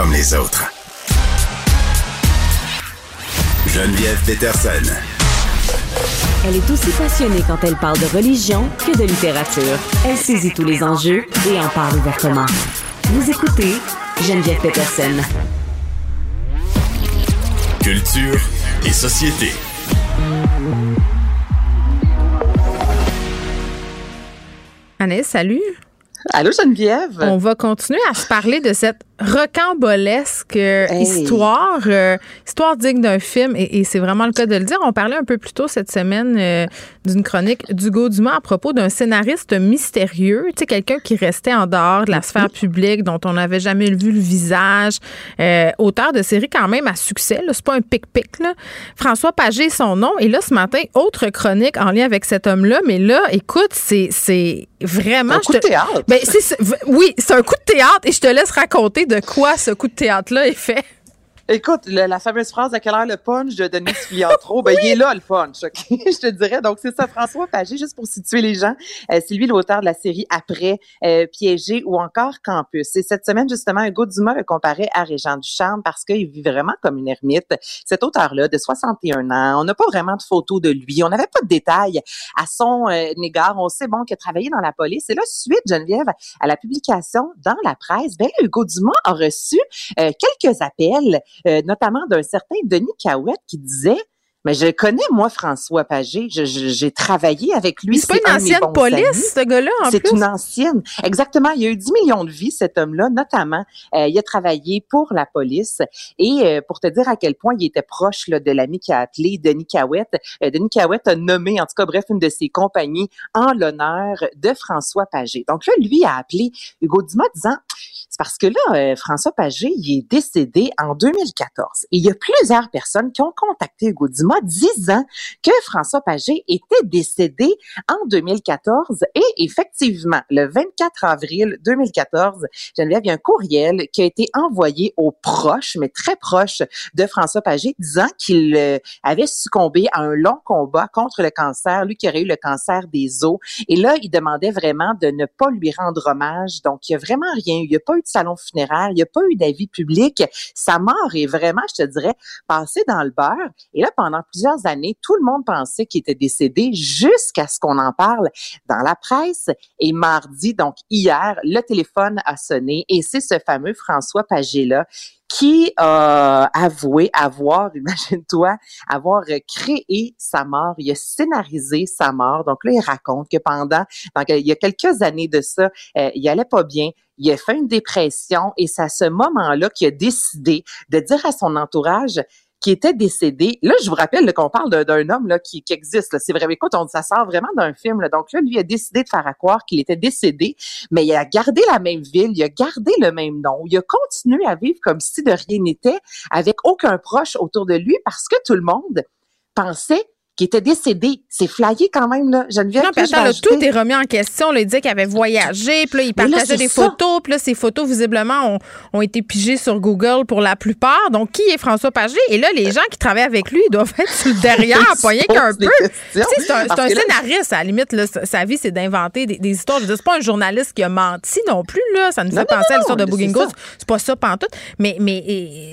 comme les autres. Geneviève Peterson. Elle est aussi passionnée quand elle parle de religion que de littérature. Elle saisit tous les enjeux et en parle ouvertement. Vous écoutez Geneviève Peterson. Culture et société. Annès, salut. Allô Geneviève? On va continuer à se parler de cette rocambolesque histoire, euh, histoire digne d'un film, et, c'est vraiment le cas de le dire. On parlait un peu plus tôt cette semaine euh, d'une chronique d'Hugo Dumas à propos d'un scénariste mystérieux, tu sais, quelqu'un qui restait en dehors de la sphère publique, dont on n'avait jamais vu le visage, euh, auteur de séries quand même à succès, c'est pas un pic-pic, François Pagé, son nom, et là, ce matin, autre chronique en lien avec cet homme-là, mais là, écoute, c'est vraiment... Un coup de théâtre. Ben, oui, c'est un coup de théâtre, et je te laisse raconter de quoi ce coup de théâtre-là est fait. Écoute, la fameuse phrase à quelle heure le punch de Denis Filiatro, ben, il est là, le punch, je te dirais. Donc, c'est ça, François Pagé, juste pour situer les gens. Euh, c'est lui l'auteur de la série Après, euh, Piégé ou encore Campus. Et cette semaine, justement, Hugo Dumas le comparait à Régent Ducharme parce qu'il vit vraiment comme une ermite. Cet auteur-là, de 61 ans, on n'a pas vraiment de photos de lui. On n'avait pas de détails à son euh, égard. On sait, bon, qu'il a travaillé dans la police. Et là, suite, Geneviève, à la publication dans la presse, ben Hugo Dumas a reçu quelques appels euh, notamment d'un certain Denis Cahouette qui disait mais je connais, moi, François Pagé. J'ai travaillé avec lui. C'est pas une ancienne police, ce gars-là, en C'est une ancienne. Exactement. Il y a eu 10 millions de vies, cet homme-là, notamment. Euh, il a travaillé pour la police. Et euh, pour te dire à quel point il était proche là, de l'ami qui a appelé Denis Cahouette, Denis Cahouette a nommé, en tout cas, bref, une de ses compagnies en l'honneur de François Pagé. Donc là, lui a appelé Hugo Dumas disant parce que là, euh, François Pagé, il est décédé en 2014. Et il y a plusieurs personnes qui ont contacté Dumas disant que François Pagé était décédé en 2014. Et effectivement, le 24 avril 2014, Geneviève, il a un courriel qui a été envoyé aux proches, mais très proches de François Pagé, disant qu'il euh, avait succombé à un long combat contre le cancer, lui qui aurait eu le cancer des os. Et là, il demandait vraiment de ne pas lui rendre hommage. Donc, il n'y a vraiment rien. Il n'y a pas eu de salon funéraire, il n'y a pas eu d'avis public. Sa mort est vraiment, je te dirais, passée dans le beurre. Et là, pendant plusieurs années, tout le monde pensait qu'il était décédé jusqu'à ce qu'on en parle dans la presse. Et mardi, donc hier, le téléphone a sonné et c'est ce fameux François Pagé-là qui a avoué avoir, imagine-toi, avoir créé sa mort, il a scénarisé sa mort. Donc là, il raconte que pendant, donc, il y a quelques années de ça, euh, il allait pas bien, il a fait une dépression et c'est à ce moment-là qu'il a décidé de dire à son entourage, qui était décédé. Là, je vous rappelle qu'on parle d'un homme qui, existe. C'est vrai. Écoute, on, ça sort vraiment d'un film. Donc là, lui a décidé de faire à croire qu'il était décédé, mais il a gardé la même ville, il a gardé le même nom, il a continué à vivre comme si de rien n'était, avec aucun proche autour de lui, parce que tout le monde pensait qui était décédé. C'est flyé quand même, là. Geneviève, non, puis attends, tout est remis en question. il disait qu'il avait voyagé, puis là, il partageait des photos, puis là, ces photos, visiblement, ont, ont, été pigées sur Google pour la plupart. Donc, qui est François Pagé? Et là, les gens qui travaillent avec lui, ils doivent être sur le derrière, pas rien qu'un peu. C'est un, un scénariste, à la limite, là, sa vie, c'est d'inventer des, histoires. Je veux dire, c'est pas un journaliste qui a menti non plus, là. Ça nous fait penser à l'histoire de Booking Ghost. C'est pas ça, pantoute. Mais, mais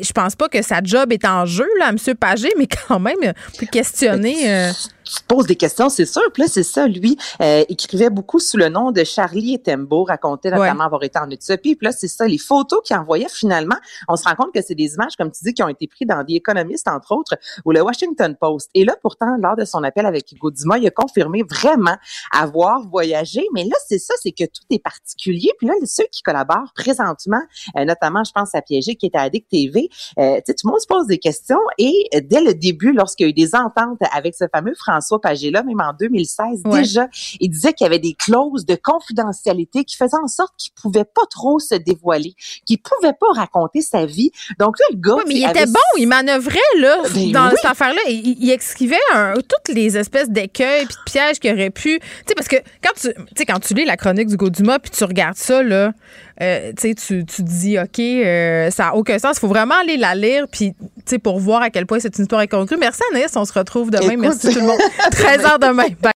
je pense pas que sa job est en jeu, là, M. Pagé, mais quand même, on peut questionner. Euh, tu te poses des questions, c'est sûr. Puis là, c'est ça, lui, euh, écrivait beaucoup sous le nom de Charlie Etembo, racontait notamment avoir été en Éthiopie. Puis là, c'est ça, les photos qu'il envoyait finalement, on se rend compte que c'est des images, comme tu dis, qui ont été prises dans des économistes, entre autres, ou le Washington Post. Et là, pourtant, lors de son appel avec Hugo Dumas, il a confirmé vraiment avoir voyagé. Mais là, c'est ça, c'est que tout est particulier. Puis là, ceux qui collaborent présentement, euh, notamment, je pense à Piégé, qui est à Addict TV, euh, tout le monde se pose des questions. Et dès le début, lorsqu'il y a eu des ententes avec ce fameux François Pagé-là, même en 2016, déjà, il disait qu'il y avait des clauses de confidentialité qui faisaient en sorte qu'il pouvait pas trop se dévoiler, qu'il pouvait pas raconter sa vie. Donc là, le gars... mais il était bon, il manœuvrait, là, ben dans cette affaire-là. Il, il esquivait toutes les espèces d'écueils puis de pièges qu'il aurait pu... Tu sais, parce que quand tu, quand tu lis la chronique du Dumas puis tu regardes ça, là, euh, tu, tu dis, OK, euh, ça n'a aucun sens. Il faut vraiment aller la lire puis, pour voir à quel point c'est une histoire incongrue. Merci Anaïs, on se retrouve demain. Merci tout le monde. 13h demain. Bye.